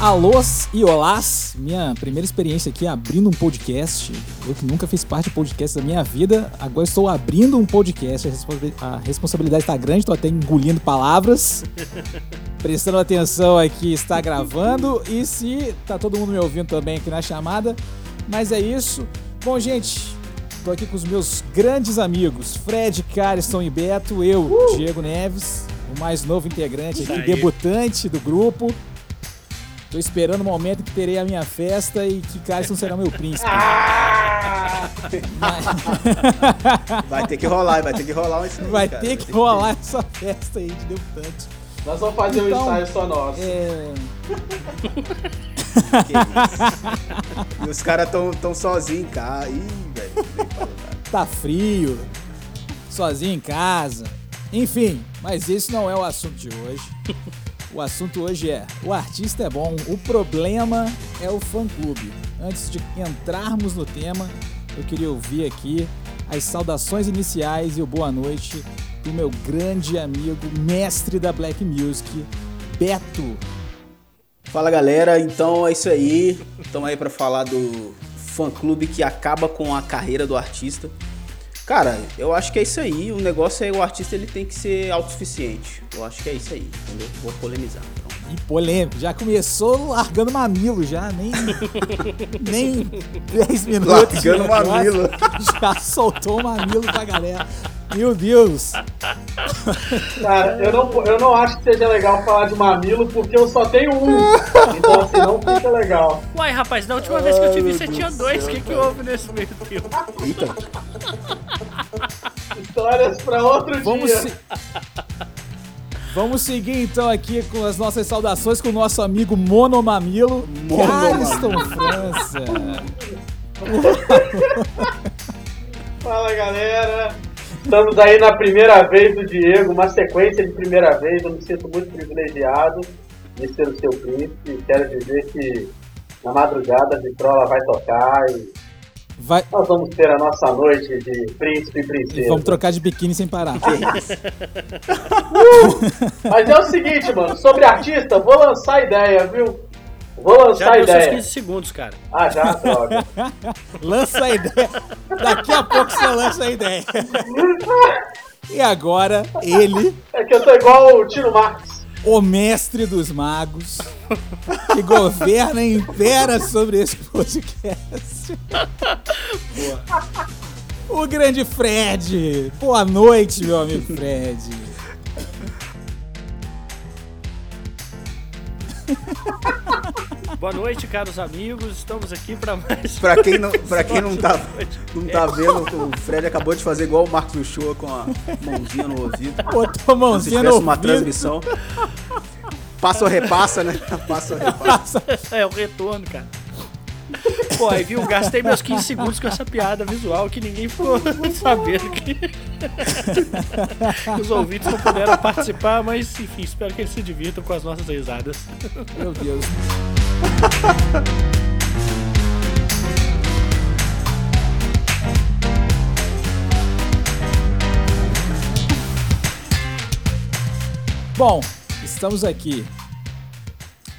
Alôs e olás, minha primeira experiência aqui abrindo um podcast. Eu que nunca fiz parte de podcast da minha vida, agora estou abrindo um podcast. A responsabilidade está grande, estou até engolindo palavras, prestando atenção aqui, está gravando e se tá todo mundo me ouvindo também aqui na chamada. Mas é isso. Bom, gente, estou aqui com os meus grandes amigos, Fred, Cariston e Beto, eu, uh! Diego Neves, o mais novo integrante aqui, debutante do grupo. Tô esperando o momento que terei a minha festa e que Carson será meu príncipe. Ah! vai ter que rolar, vai ter que rolar isso Vai cara, ter que vai rolar ter. essa festa aí de debutante. Nós vamos fazer então, um ensaio só nosso. É... e os caras tão, tão sozinhos em casa. Ih, velho. Tá frio. Sozinho em casa. Enfim, mas esse não é o assunto de hoje. O assunto hoje é: o artista é bom, o problema é o fã-clube. Antes de entrarmos no tema, eu queria ouvir aqui as saudações iniciais e o boa noite do meu grande amigo, mestre da Black Music, Beto. Fala galera, então é isso aí. Estamos aí para falar do fã-clube que acaba com a carreira do artista. Cara, eu acho que é isso aí. O negócio é o artista ele tem que ser autossuficiente. Eu acho que é isso aí, entendeu? Vou polemizar. Então. E polêmico, já começou largando mamilo, já nem nem 10 minutos. Largando mamilo. Já soltou o mamilo pra galera. Meu Deus! Cara, eu não, eu não acho que seja legal falar de mamilo porque eu só tenho um. Então assim, não fica legal. Uai, rapaz, da última Ai, vez que eu te vi você tinha dois. O que, que houve nesse meio tempo? Eita! Histórias pra outro Vamos dia. Se... Vamos seguir então aqui com as nossas saudações com o nosso amigo Monomamilo, Cariston França. Fala galera, Estamos aí na primeira vez do Diego, uma sequência de primeira vez. Eu me sinto muito privilegiado de ser o seu príncipe. Quero dizer que na madrugada a vitrola vai tocar e vai... nós vamos ter a nossa noite de príncipe e princesa. E vamos trocar de biquíni sem parar. uh! Mas é o seguinte, mano, sobre artista, vou lançar a ideia, viu? Vou lançar já a ideia. Já 15 segundos, cara. Ah, já, droga. lança a ideia. Daqui a pouco você lança a ideia. e agora, ele... É que eu tô igual o Tino Marx. O mestre dos magos, que governa e impera sobre esse podcast. Boa. O grande Fred. Boa noite, meu amigo Fred. Boa noite, caros amigos. Estamos aqui para mais. Para quem não, para quem não tá, não tá vendo, o Fred acabou de fazer igual o Marcos Uchoa com a mãozinha no ouvido. Botou a mãozinha no ouvido. uma transmissão. Passa ou repassa, né? Passa ou repassa. É o retorno, cara. Pô, aí viu, gastei meus 15 segundos com essa piada visual que ninguém ficou sabendo que os ouvintes não puderam participar, mas enfim, espero que eles se divirtam com as nossas risadas. Meu Deus. Bom, estamos aqui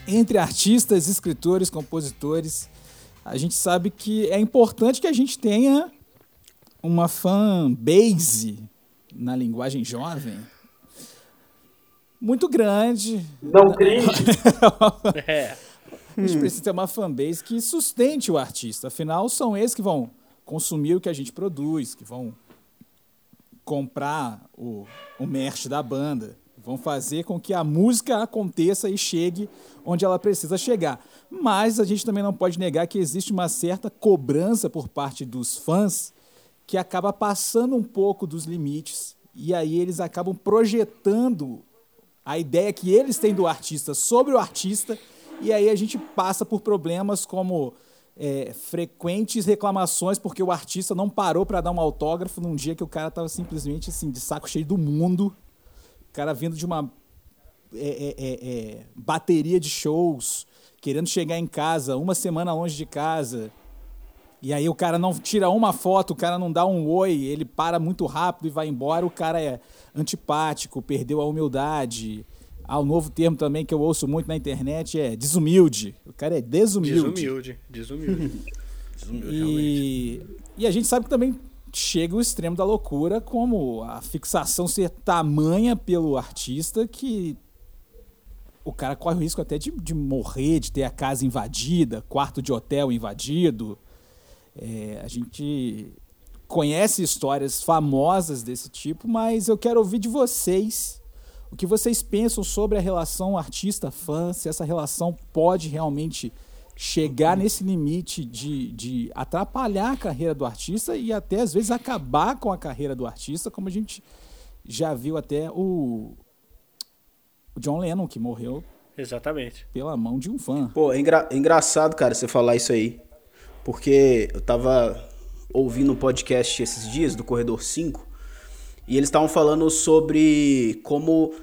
entre artistas, escritores, compositores a gente sabe que é importante que a gente tenha uma fan base na linguagem jovem muito grande. Não cringe. é. A gente precisa ter uma fanbase que sustente o artista. Afinal, são eles que vão consumir o que a gente produz, que vão comprar o, o merch da banda, vão fazer com que a música aconteça e chegue onde ela precisa chegar. Mas a gente também não pode negar que existe uma certa cobrança por parte dos fãs que acaba passando um pouco dos limites e aí eles acabam projetando a ideia que eles têm do artista sobre o artista e aí a gente passa por problemas como é, frequentes reclamações porque o artista não parou para dar um autógrafo num dia que o cara estava simplesmente assim de saco cheio do mundo, o cara vindo de uma é, é, é, é, bateria de shows, querendo chegar em casa, uma semana longe de casa. E aí o cara não tira uma foto, o cara não dá um oi, ele para muito rápido e vai embora, o cara é antipático, perdeu a humildade. Ah, o novo termo também que eu ouço muito na internet é desumilde. O cara é desumilde. Desumilde, desumilde. E, e a gente sabe que também chega o extremo da loucura, como a fixação ser tamanha pelo artista que o cara corre o risco até de, de morrer, de ter a casa invadida, quarto de hotel invadido. É, a gente conhece histórias famosas desse tipo, mas eu quero ouvir de vocês o que vocês pensam sobre a relação artista-fã, se essa relação pode realmente chegar nesse limite de, de atrapalhar a carreira do artista e até às vezes acabar com a carreira do artista, como a gente já viu até o, o John Lennon, que morreu Exatamente. pela mão de um fã. Pô, é, engra- é engraçado, cara, você falar isso aí. Porque eu tava ouvindo um podcast esses dias do Corredor 5 e eles estavam falando sobre como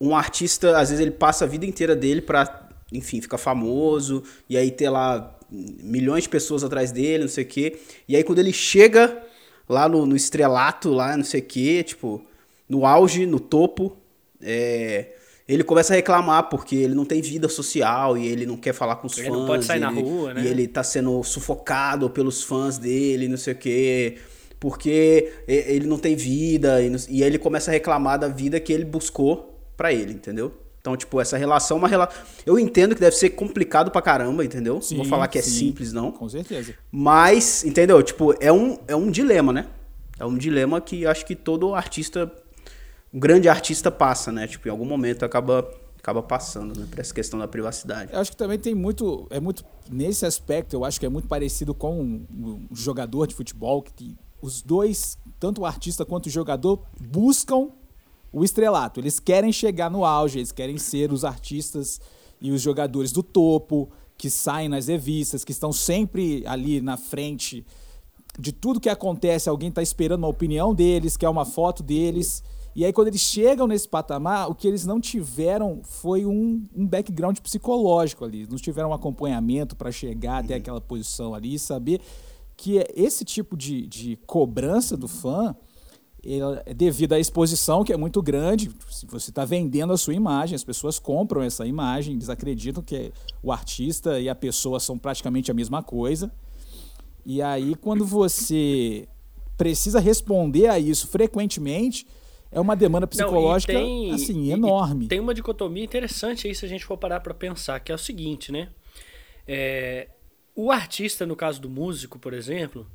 um artista, às vezes, ele passa a vida inteira dele pra, enfim, ficar famoso e aí ter lá milhões de pessoas atrás dele, não sei o quê. E aí quando ele chega lá no, no estrelato, lá, não sei o quê, tipo, no auge, no topo, é, ele começa a reclamar porque ele não tem vida social e ele não quer falar com os Ele fãs. não pode sair na ele- rua, né? E ele tá sendo sufocado pelos fãs dele, não sei o quê. Porque ele não tem vida. E, e aí ele começa a reclamar da vida que ele buscou pra ele, entendeu? Então, tipo, essa relação é uma relação. Eu entendo que deve ser complicado pra caramba, entendeu? não vou Sim, falar que é sim. simples, não. Com certeza. Mas, entendeu? Tipo, é um, é um dilema, né? É um dilema que acho que todo artista, um grande artista passa, né? Tipo, em algum momento acaba, acaba passando, né? Por essa questão da privacidade. Eu acho que também tem muito. É muito. Nesse aspecto, eu acho que é muito parecido com um, um jogador de futebol, que os dois, tanto o artista quanto o jogador, buscam o estrelato. Eles querem chegar no auge, eles querem ser os artistas e os jogadores do topo, que saem nas revistas, que estão sempre ali na frente de tudo que acontece, alguém está esperando uma opinião deles, quer uma foto deles. E aí, quando eles chegam nesse patamar, o que eles não tiveram foi um, um background psicológico ali. Não tiveram um acompanhamento para chegar até aquela posição ali e saber que é esse tipo de, de cobrança do fã é devido à exposição, que é muito grande. Se você está vendendo a sua imagem, as pessoas compram essa imagem, eles acreditam que o artista e a pessoa são praticamente a mesma coisa. E aí, quando você precisa responder a isso frequentemente, é uma demanda Não, psicológica tem- assim, enorme. tem uma dicotomia interessante aí se a gente for parar pra pensar, que é o seguinte, né? É, o artista, no caso do músico, por exemplo,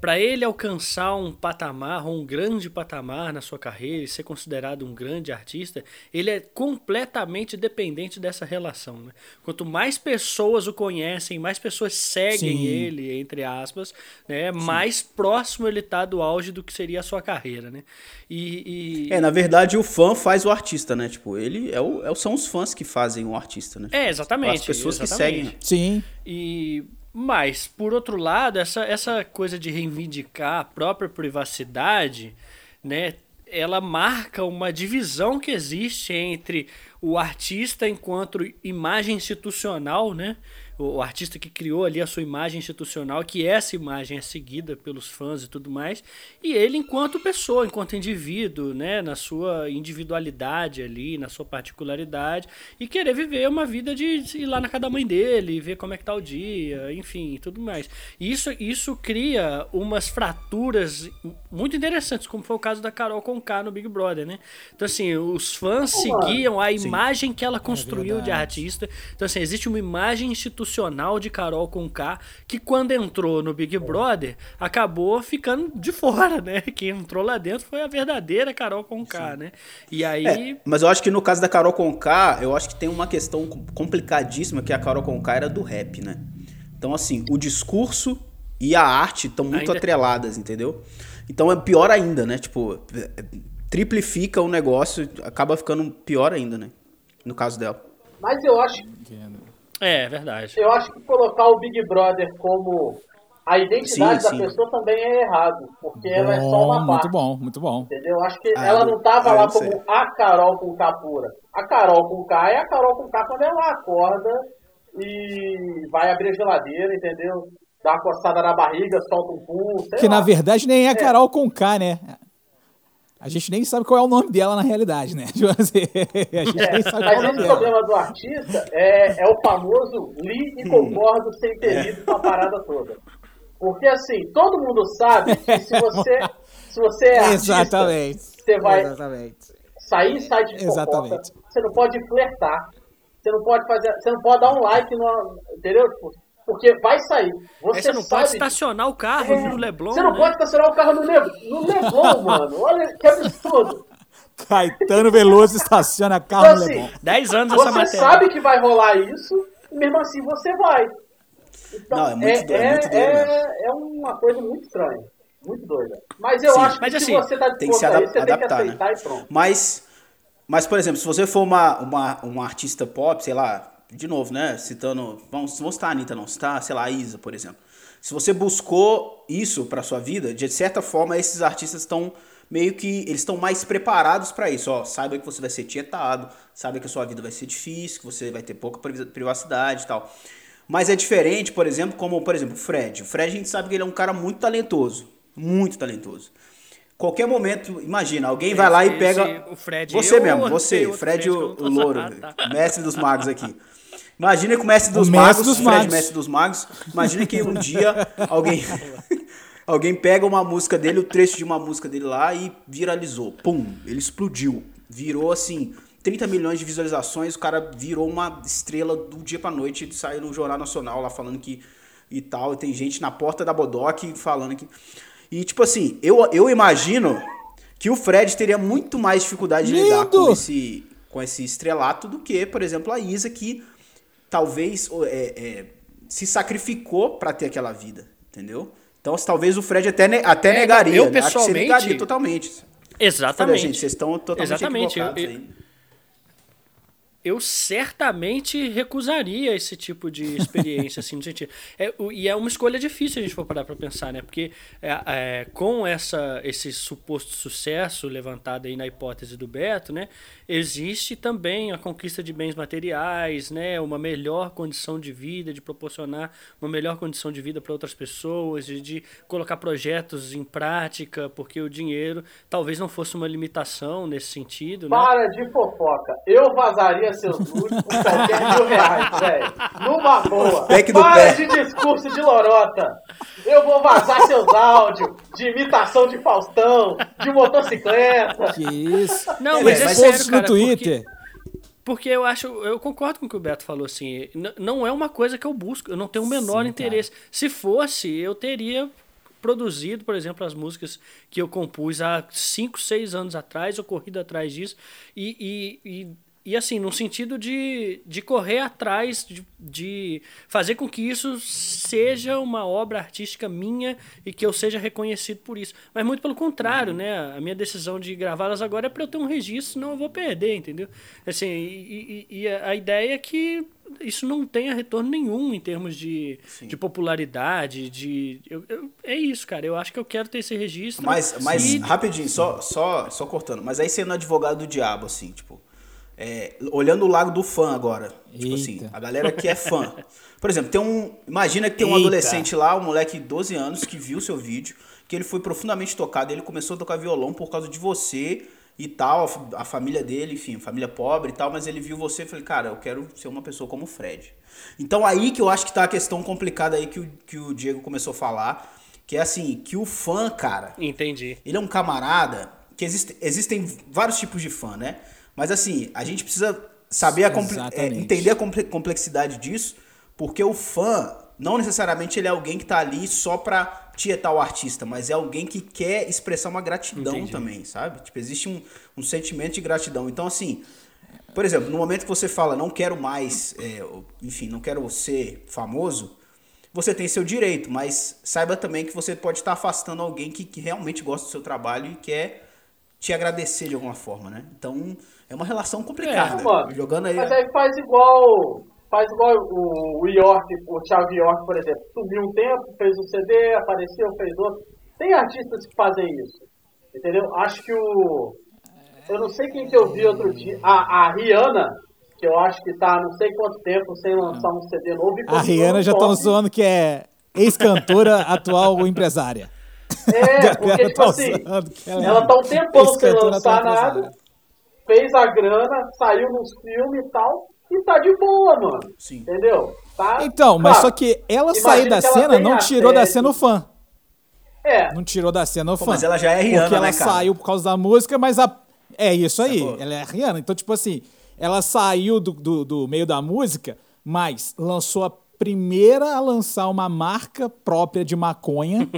para ele alcançar um patamar, um grande patamar na sua carreira e ser considerado um grande artista, ele é completamente dependente dessa relação. Né? Quanto mais pessoas o conhecem, mais pessoas seguem Sim. ele, entre aspas, né? mais próximo ele tá do auge do que seria a sua carreira. Né? E, e- É, na verdade, o fã faz o artista, né? Tipo, ele é o, é são os fãs que fazem o artista, né? É, exatamente. As pessoas que exatamente. seguem. Sim, E mas por outro lado, essa, essa coisa de reivindicar a própria privacidade, né, ela marca uma divisão que existe entre o artista enquanto imagem institucional, né? O o artista que criou ali a sua imagem institucional, que essa imagem é seguida pelos fãs e tudo mais, e ele enquanto pessoa, enquanto indivíduo, né, na sua individualidade ali, na sua particularidade, e querer viver uma vida de ir lá na casa da mãe dele, ver como é que tá o dia, enfim, e tudo mais. E isso, isso cria umas fraturas muito interessantes, como foi o caso da Carol Conká no Big Brother, né? Então, assim, os fãs seguiam a imagem que ela construiu de verdade. artista. Então, assim, existe uma imagem institucional de Carol Conká que, quando entrou no Big Brother, acabou ficando de fora, né? Quem entrou lá dentro foi a verdadeira Carol Conká, né? E aí. É, mas eu acho que no caso da Carol Conká, eu acho que tem uma questão com- complicadíssima que a Carol Conká era do rap, né? Então, assim, o discurso e a arte estão muito Ainda- atreladas, entendeu? Então é pior ainda, né? Tipo, triplifica o negócio, acaba ficando pior ainda, né? No caso dela. Mas eu acho, É, verdade. eu acho que colocar o Big Brother como a identidade Sim, da sim. pessoa também é errado, porque ela é só uma bom, parte. muito bom, muito bom. Entendeu? Eu Acho que Ah, ela não tava ah, eu lá como sei. a Carol com K pura. A Carol com K é a Carol com K quando ela acorda e vai abrir a geladeira, entendeu? Dá uma coçada na barriga, solta um sei Que lá. na verdade nem é a Carol com K, né? A gente nem sabe qual é o nome dela na realidade, né? Tipo assim, a gente É, nem sabe qual é o nome esse dela. problema do artista é, é o famoso li e concordo sem ter lido com a parada toda. Porque assim, todo mundo sabe que se você, se você é artista, Exatamente. você vai Exatamente. sair em site de Exatamente. você não pode flertar, você não pode fazer, você não pode dar um like no, entendeu? Tipo, porque vai sair. Você, você não sabe pode estacionar o carro É, no Leblon, Você não né? pode estacionar o carro no, Le, no Leblon, mano. Olha que absurdo. Caetano Veloso estaciona carro Então, no assim, Leblon. 10 anos essa Você matéria. sabe que vai rolar isso, e mesmo assim você vai. Então, Não, é muito doido, é muito doido é, é uma coisa muito estranha. Muito doida. Mas eu Sim, acho que mas se assim, você tá Tem que se disposto a adap- isso, você tem que adaptar, aceitar né? e pronto. Mas, mas, por exemplo, se você for uma, uma, uma artista pop, sei lá, de novo, né? Citando. Vamos, vamos citar a Anitta, não. Citar, sei lá, a Isa, por exemplo. Se você buscou isso pra sua vida, de certa forma, esses artistas estão meio que. Eles estão mais preparados pra isso. Ó, saiba que você vai ser tietado, saiba que a sua vida vai ser difícil, que você vai ter pouca priva- privacidade e tal. Mas é diferente, por exemplo, como, por exemplo, o Fred. O Fred a gente sabe que ele é um cara muito talentoso. Muito talentoso. Qualquer momento, imagina, alguém vai lá e pega. o Fred, Você mesmo, você, Fred, o, o louro, tá? mestre dos magos aqui. Imagina que o mestre dos O mestre magos, dos Fred, magos. mestre dos magos, imagina que um dia alguém alguém pega uma música dele, o trecho de uma música dele lá e viralizou. Pum, ele explodiu. Virou assim, 30 milhões de visualizações, o cara virou uma estrela do dia pra noite, ele saiu no Jornal Nacional lá falando que e tal, e tem gente na porta da Bodoc falando que e tipo assim, eu, eu imagino que o Fred teria muito mais dificuldade de lidar com esse, com esse estrelato do que, por exemplo, a Isa, que talvez é, é, se sacrificou pra ter aquela vida, entendeu? Então, talvez o Fred até, ne- até É, negaria. eu, né? Acho que negaria totalmente. Falei, Exatamente. gente, vocês estão totalmente Exatamente, eu- eu- aí. Eu certamente recusaria esse tipo de experiência, assim, no sentido. É, e é uma escolha difícil a gente for parar para pensar, né? Porque é, é, com essa, esse suposto sucesso levantado aí na hipótese do Beto, né? Existe também a conquista de bens materiais, né? Uma melhor condição de vida, de proporcionar uma melhor condição de vida para outras pessoas, de, de colocar projetos em prática, porque o dinheiro talvez não fosse uma limitação nesse sentido, né? Para de fofoca. Eu vazaria seus nudes por qualquer mil reais, velho. Numa boa. Para de discurso de lorota. Eu vou vazar seus áudios de imitação de Faustão, de motocicleta. Que isso. Não, É, mas é mas sério, Posts cara, no Twitter. Porque, porque eu acho, eu concordo com o que o Beto falou, assim, não é uma coisa que eu busco, eu não tenho o menor Sim, interesse. Se fosse, eu teria produzido, por exemplo, as músicas que eu compus há 5, 6 anos atrás, eu corrido atrás disso, e, e, e, e, assim, no sentido de, de correr atrás, de, de fazer com que isso seja uma obra artística minha e que eu seja reconhecido por isso. Mas muito pelo contrário, né? A minha decisão de gravá-las agora é para eu ter um registro, senão eu vou perder, entendeu? Assim, e, e- e a ideia é que isso não tenha retorno nenhum em termos de, de popularidade, de... eu- eu- é isso, cara. Eu acho que eu quero ter esse registro. Mas, mas e- rapidinho, só, só, só cortando. Mas aí sendo advogado do diabo, assim, tipo. É, olhando o lado do fã agora. Tipo assim, Eita. a galera que é fã. Por exemplo, tem um. Imagina que tem um Eita. adolescente lá, um moleque de 12 anos, que viu seu vídeo, que ele foi profundamente tocado, ele começou a tocar violão por causa de você e tal, a família dele, enfim, família pobre e tal, mas ele viu você e falei, cara, eu quero ser uma pessoa como o Fred. Então aí que eu acho que tá a questão complicada aí que o, que o Diego começou a falar, que é assim, que o fã, cara, Entendi. ele é um camarada que existe, existem vários tipos de fã, né? Mas assim, a gente precisa saber a é, entender a comple- complexidade disso, porque o fã não necessariamente ele é alguém que tá ali só pra tietar o artista, mas é alguém que quer expressar uma gratidão Entendi. também, sabe? Tipo, existe um, um sentimento de gratidão. Então, assim, por exemplo, no momento que você fala, não quero mais, é, enfim, não quero ser famoso, você tem seu direito, mas saiba também que você pode estar afastando alguém que, que realmente gosta do seu trabalho e quer te agradecer de alguma forma, né? Então, é uma relação complicada. É, mano. Jogando aí. Mas aí faz igual. Faz igual o, o York, o Thiago York, por exemplo. Sumiu um tempo, fez um CD, apareceu, fez outro. Tem artistas que fazem isso. Entendeu? Acho que o. Eu não sei quem que eu vi outro dia. A, a Rihanna, que eu acho que tá não sei quanto tempo sem lançar um CD novo. e A Rihanna já estão zoando que é ex-cantora, atual empresária. É, porque, tipo assim, ela tá um tempão sem lançar nada, fez a grana, saiu nos filmes e tal, e tá de boa, mano. Sim. Entendeu? Tá, então, mas só que ela sair da cena não tirou da cena o fã. É. Não tirou da cena o fã. Mas ela já é Rihanna, Porque ela né, cara? saiu por causa da música, mas a... É isso aí, Sacou? ela é Rihanna. Então, tipo assim, ela saiu do, do, do meio da música, mas lançou a primeira a lançar uma marca própria de maconha,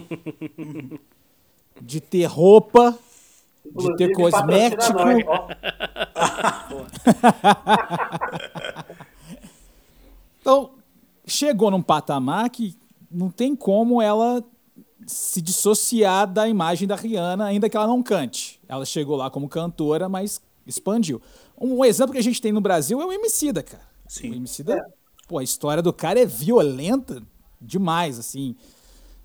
de ter roupa, de ter cosmético. então, chegou num patamar que não tem como ela se dissociar da imagem da Rihanna, ainda que ela não cante. Ela chegou lá como cantora, mas expandiu. Um exemplo que a gente tem no Brasil é o Emicida, cara. Sim. O Emicida, é. pô, a história do cara é violenta demais, assim,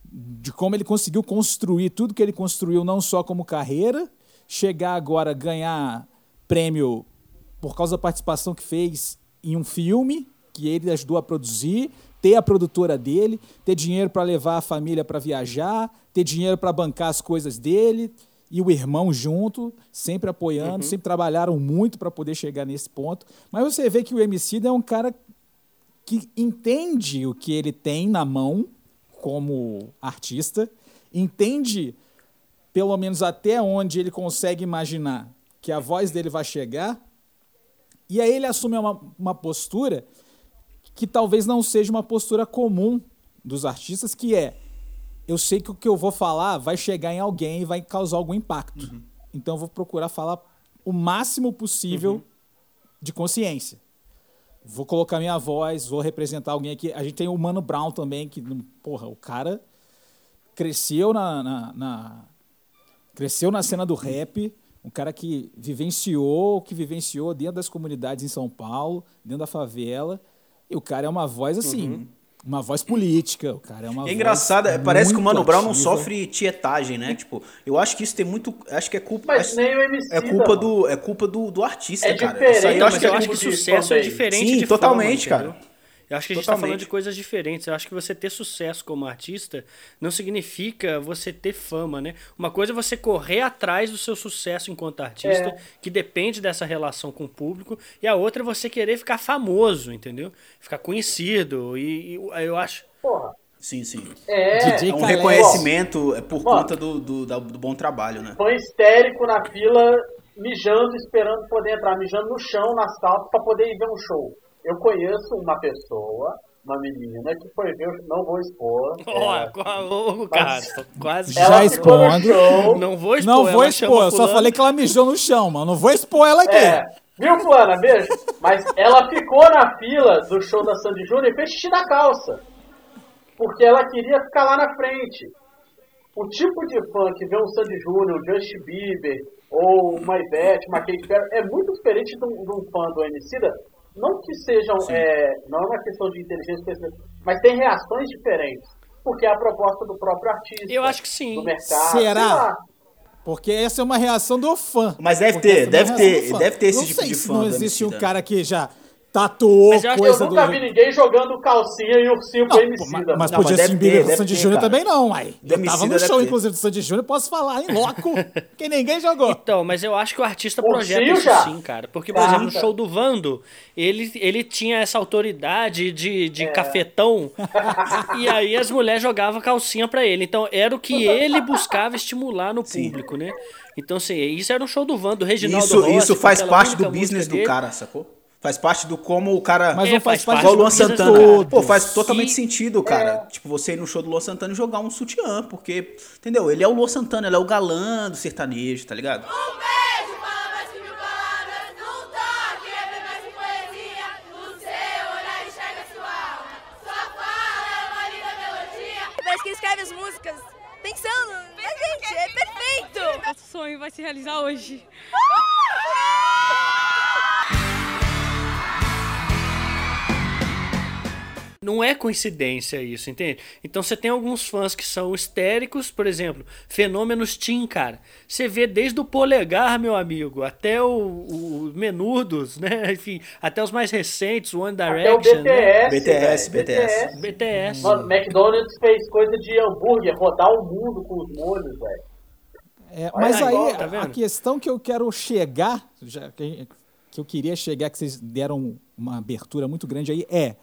de como ele conseguiu construir tudo que ele construiu, não só como carreira, chegar agora a ganhar prêmio por causa da participação que fez em um filme que ele ajudou a produzir, ter a produtora dele, ter dinheiro para levar a família para viajar, ter dinheiro para bancar as coisas dele e o irmão junto, sempre apoiando, uhum. sempre trabalharam muito para poder chegar nesse ponto. Mas você vê que o MC é um cara que entende o que ele tem na mão como artista, entende pelo menos até onde ele consegue imaginar que a voz dele vai chegar, e aí ele assume uma, uma postura que talvez não seja uma postura comum dos artistas, que é eu sei que o que eu vou falar vai chegar em alguém e vai causar algum impacto. Uhum. Então eu vou procurar falar o máximo possível uhum. de consciência. Vou colocar minha voz, vou representar alguém aqui. A gente tem o Mano Brown também, que, porra, o cara cresceu na, na, na cresceu na cena do rap, um cara que vivenciou, que vivenciou dentro das comunidades em São Paulo, dentro da favela, e o cara é uma voz assim, uhum. uma voz política, o cara é uma É engraçado, parece que o Mano Brown não sofre tietagem, né? Tipo, eu acho que isso tem muito, acho que é culpa Mas nem o MC é culpa do é culpa do, do artista, é cara. Diferente, isso aí eu acho que, eu acho que sucesso é diferente Sim, de totalmente, fama, cara. Eu acho que a gente está falando de coisas diferentes. Eu acho que você ter sucesso como artista não significa você ter fama, né? Uma coisa é você correr atrás do seu sucesso enquanto artista, é. que depende dessa relação com o público, e a outra é você querer ficar famoso, entendeu? Ficar conhecido. E, e eu acho. Porra. Sim, sim. É, é um reconhecimento é por Mano, conta do, do, do, bom trabalho, né? Foi histérico na fila, mijando, esperando poder entrar, mijando no chão, nas calças, para poder ir ver um show. Eu conheço uma pessoa, uma menina, que foi ver, não vou expor. Ó, oh, cara, quase já expondo. Não vou expor. Não vou expor, eu só falei que ela mijou no chão, mano. Não vou expor ela aqui. É. Viu, Fulana? Beijo. Mas ela ficou na fila do show da Sandy Júnior e fez xixi na calça. Porque ela queria ficar lá na frente. O tipo de fã que vê um Sandy Júnior, um Justin Bieber, ou uma Ivete, uma Kate Perry, é muito diferente de um, de um fã do Emicida não que sejam, é, não é uma questão de inteligência, mas tem reações diferentes, porque é a proposta do próprio artista. Eu acho que sim. Do mercado. Será? Porque essa é uma reação do fã. Mas deve ter, é deve ter, deve ter esse não tipo de fã. Não existe um cara que já tatuou mas eu coisa eu nunca do... vi ninguém jogando calcinha e ursinho pro MC. Mas, mas não, pro Justin Bieber e Sandy Júnior também não, aí. Eu tava no show, inclusive, do Sandy Júnior, posso falar em loco, que ninguém jogou. Então, mas eu acho que o artista projeta isso já? sim, cara. Porque, por exemplo, no show do Vando, ele, ele tinha essa autoridade de, de é. cafetão, e aí as mulheres jogavam calcinha pra ele. Então, era o que ele buscava estimular no público, sim. né? Então, assim, isso era no show do Vando, do Reginaldo Isso, Rossi, isso faz parte do business do cara, sacou? Faz parte do como o cara. Mas não faz, faz parte do Luan Santana. Todo. Pô, faz totalmente e... sentido, cara. É. Tipo, você ir no show do Luan Santana e jogar um sutiã, porque, entendeu? Ele é o Luan Santana, ele é o galã do sertanejo, tá ligado? Um beijo, que toque, é mais que poesia. No seu olhar enxerga sua alma. Sua fala é uma linda melodia. Parece que ele escreve as músicas pensando. É, gente, é perfeito. Nosso sonho vai se realizar hoje. Não é coincidência isso, entende? Então você tem alguns fãs que são histéricos, por exemplo, fenômenos teen, cara. Você vê desde o polegar, meu amigo, até o, o Menudos, né? Enfim, até os mais recentes, One Até o Direction, né? BTS, BTS, velho. BTS. BTS. Mano, McDonald's fez coisa de hambúrguer, rodar o mundo com os molhos, velho. É, mas aí, tá a questão que eu quero chegar, já que, que eu queria chegar, que vocês deram uma abertura muito grande aí, é: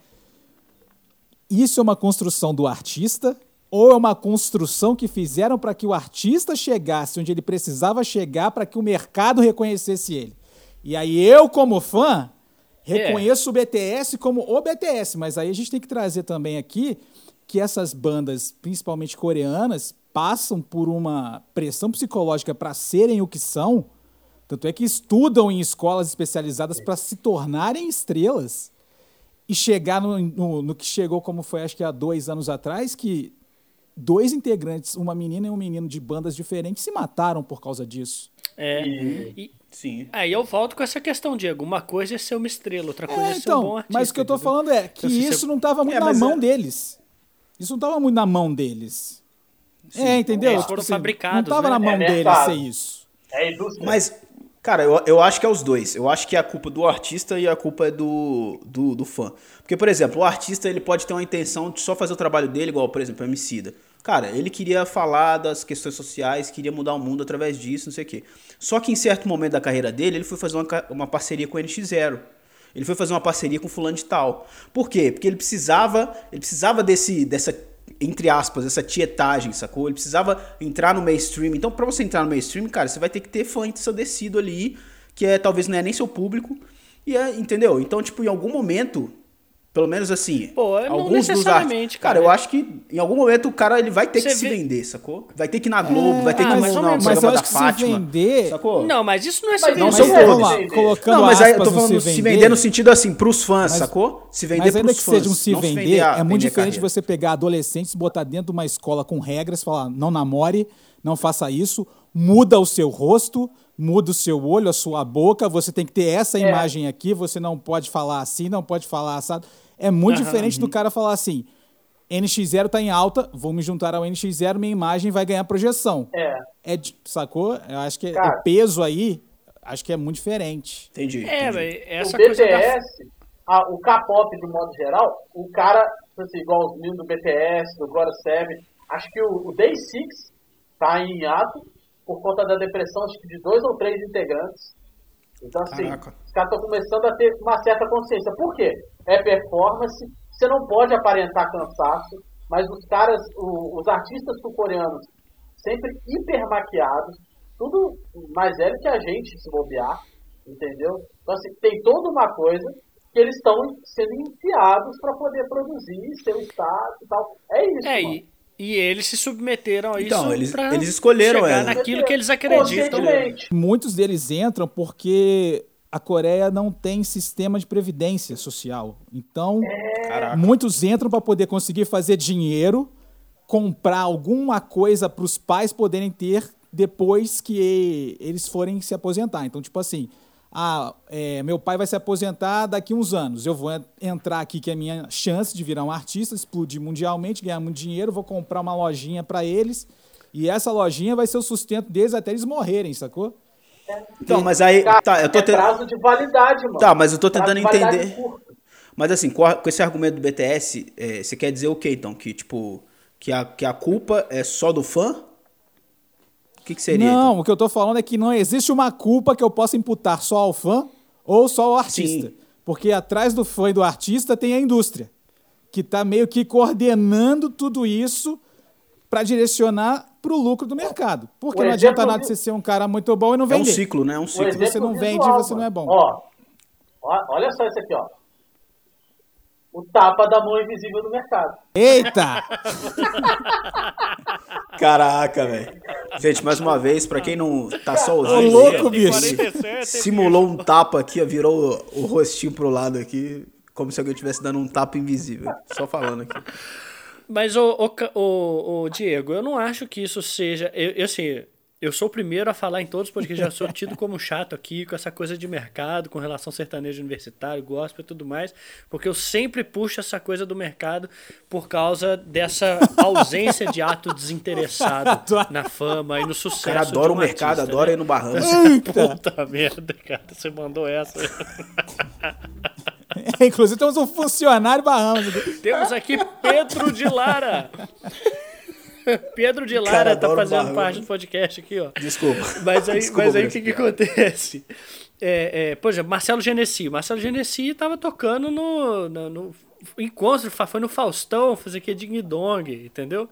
isso é uma construção do artista ou é uma construção que fizeram para que o artista chegasse onde ele precisava chegar para que o mercado reconhecesse ele? E aí eu, como fã, reconheço o BTS como o BTS, mas aí a gente tem que trazer também aqui que essas bandas, principalmente coreanas, passam por uma pressão psicológica para serem o que são. Tanto é que estudam em escolas especializadas para se tornarem estrelas e chegar no, no, no que chegou, como foi acho que há dois anos atrás, que dois integrantes, uma menina e um menino de bandas diferentes, se mataram por causa disso. É. E, Sim. aí eu volto com essa questão, Diego. Uma coisa é ser uma estrela, outra coisa é, É, ser um bom então, artista. mas o que eu tô entendeu? falando é que Então, isso você- não estava muito É, na mão é- deles. Isso não estava muito na mão deles. É, entendeu? Eles Tipo foram assim, fabricados, Não estava né? na mão É deles mercado. ser isso. É indústria. Mas, cara, eu, eu acho que é os dois. Eu acho que é a culpa do artista e a culpa é do, do, do fã. Porque, por exemplo, o artista ele pode ter uma intenção de só fazer o trabalho dele, igual, por exemplo, o Emicida. Cara, ele queria falar das questões sociais, queria mudar o mundo através disso, não sei o quê. Só que em certo momento da carreira dele, ele foi fazer uma, uma parceria com o NX0. Ele foi fazer uma parceria com fulano de tal. Por quê? Porque ele precisava, ele precisava desse, dessa, entre aspas, essa tietagem, sacou? Ele precisava entrar no mainstream. Então, pra você entrar no mainstream, cara, você vai ter que ter fã ensandecido ali, que é talvez não é nem seu público. E é, entendeu? Então, tipo, em algum momento, pelo menos assim, Pô, não alguns dos necessariamente, artistas. cara. Cara, eu acho que em algum momento o cara ele vai ter Você que se vê- vender, sacou? Vai ter que ir na Globo, vai ter ah, que ir mais no. Mas eu programa acho da que se Fátima. vender. Sacou? Não, mas isso não é se não Não, são se vender. colocando Não, mas aí eu tô falando se se vender, vender no sentido assim, pros fãs, Mas- sacou? Se vender Mas ainda pros que fãs. seja um se não vender, a- é muito vender diferente você pegar adolescentes, botar dentro de uma escola com regras, falar, não namore, não faça isso, muda o seu rosto, muda o seu olho, a sua boca, você tem que ter essa É. imagem aqui, você não pode falar assim, não pode falar assado. É muito diferente do cara falar assim, NX0 tá em alta, vou me juntar ao NX0, minha imagem vai ganhar projeção. É. É, sacou? Eu acho que Cara. o peso aí, acho que é muito diferente. Entendi. É, entendi. essa o coisa da... BTS, a- o K-pop de modo geral, o cara, assim, igual os meninos do BTS, do God Seven, acho que o, o Day Six tá em ato por conta da depressão acho que de dois ou três integrantes. Então, assim, Caraca. os caras estão começando a ter uma certa consciência. Por quê? É performance, você não pode aparentar cansaço, mas os caras, o- os artistas sul-coreanos, sempre hiper maquiados, tudo mais velho que a gente, se bobear, entendeu? Então, assim, tem toda uma coisa que eles estão sendo enfiados para poder produzir seu status e tal. É isso, É, mano. e, e eles se submeteram a isso Então, eles- pra eles escolheram, chegar naquilo que eles acreditam. Muitos deles entram porque a Coreia não tem sistema de previdência social. Então, Caraca. muitos entram para poder conseguir fazer dinheiro, comprar alguma coisa para os pais poderem ter depois que eles forem se aposentar. Então, tipo assim, ah, é, meu pai vai se aposentar daqui uns anos. Eu vou en- entrar aqui, que é a minha chance de virar um artista, explodir mundialmente, ganhar muito dinheiro, vou comprar uma lojinha para eles. E essa lojinha vai ser o sustento deles até eles morrerem, sacou? Então, mas aí. Cara, Tá, eu tô é tentando. prazo de validade, mano. Tá, mas eu tô tentando entender. Mas assim, com, a- com esse argumento do BTS, é, você quer dizer o quê, então? Que, tipo, que a, que a culpa é só do fã? O que, que seria? Não, então? o que eu tô falando é que não existe uma culpa que eu possa imputar só ao fã ou só ao artista. Sim. Porque atrás do fã e do artista tem a indústria, que tá meio que coordenando tudo isso para direcionar pro lucro do mercado. Porque O não adianta nada vi- você ser um cara muito bom e não É um vender. ciclo, né? É um ciclo. Se você não vende, visual, você não é bom. Ó, olha só isso aqui, ó. O tapa da mão invisível do mercado. Eita! Caraca, velho. Gente, mais uma vez, pra quem não tá só Ô, ouvindo, louco, bicho. 47, simulou um tapa aqui, ó, virou o, o rostinho pro lado aqui, como se alguém estivesse dando um tapa invisível. Só falando aqui. Mas, o, o, o, o Diego, eu não acho que isso seja. Eu, eu, assim, Eu sou o primeiro a falar em todos, porque já sou tido como chato aqui com essa coisa de mercado, com relação ao sertanejo universitário, gospel e tudo mais, porque eu sempre puxo essa coisa do mercado por causa dessa ausência de ato desinteressado na fama e no O sucesso. cara adora o mercado, artista, adora né? ir no Bahamas. Puta merda, cara, você mandou essa. Inclusive temos um funcionário Bahamas. aqui. Temos aqui Pedro de Lara. Pedro de Cara, Lara tá adoro fazendo parte do podcast aqui, ó. Desculpa. Mas aí, Desculpa, mas aí o que, que acontece? É, é, por exemplo, Marcelo Genesi. Marcelo Genesi tava tocando no, no, no encontro, foi no Faustão, fazer aqui Ding Dong, entendeu?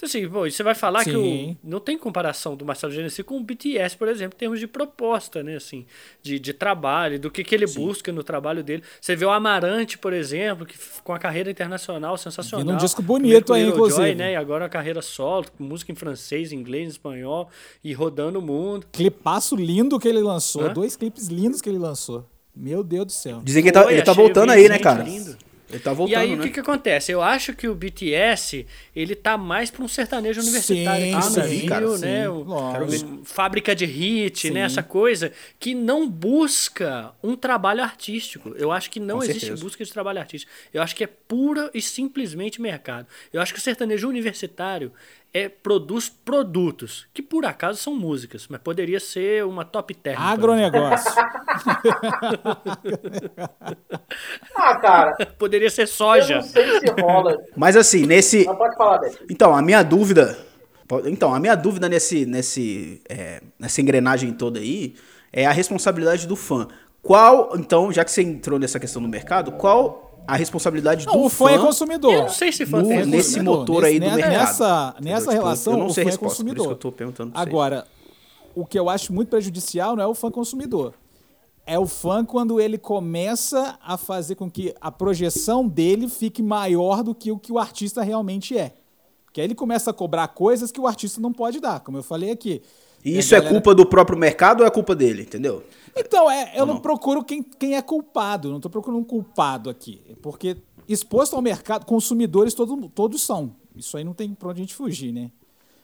Então, assim, pô, e você vai falar que Sim. o, não tem comparação do Marcelo Genesi com o BTS, por exemplo, em termos de proposta, né, assim, de, de trabalho, do que, que ele busca no trabalho dele. Você vê o Amarante, por exemplo, que com a carreira internacional sensacional. Vindo um disco bonito aí, inclusive. Joy, né, e agora a carreira solo, com música em francês, inglês, espanhol, e rodando o mundo. Clipaço lindo que ele lançou. Hã? Dois clipes lindos que ele lançou. Meu Deus do céu. Dizem que ele tá, ele tá voltando aí, né, cara? lindo. Ele tá voltando, e aí, né? o que que acontece? Eu acho que o BTS, ele tá mais pra um sertanejo universitário Sim, aqui no sim, Brasil, cara, né? sim, um- fábrica de hit, né? Sim. Essa coisa que não busca um trabalho artístico. Eu acho que não Com existe certeza. busca de trabalho artístico. Eu acho que é pura e simplesmente mercado. Eu acho que o sertanejo universitário é, produz produtos, que por acaso são músicas, mas poderia ser uma top 10. por exemplo. Agronegócio. Ah, cara, Poderia ser eu soja. não sei se rola. Mas assim, nesse. Mas pode falar, Beto. Então, a minha dúvida. Então, a minha dúvida nesse, nesse, é, nessa engrenagem toda aí é a responsabilidade do fã. Qual, então, já que você entrou nessa questão do mercado, qual a responsabilidade do Não, o fã é consumidor. Eu não sei se fã no- tem é nesse consumidor. motor aí do Nesse- mercado. Nessa, nessa Tipo, relação, eu não o sei fã a é resposta, por isso consumidor. que eu tô perguntando. Agora, o que eu acho muito prejudicial não é o fã consumidor. É o fã quando ele começa a fazer com que a projeção dele fique maior do que o que o artista realmente é. Porque aí ele começa a cobrar coisas que o artista não pode dar, como eu falei aqui. E isso é galera- culpa do próprio mercado ou é culpa dele, entendeu? Então, é, eu não, não? procuro quem, quem é culpado, não estou procurando um culpado aqui. Porque exposto ao mercado, consumidores todo, todos são. Isso aí não tem pra onde a gente fugir, né?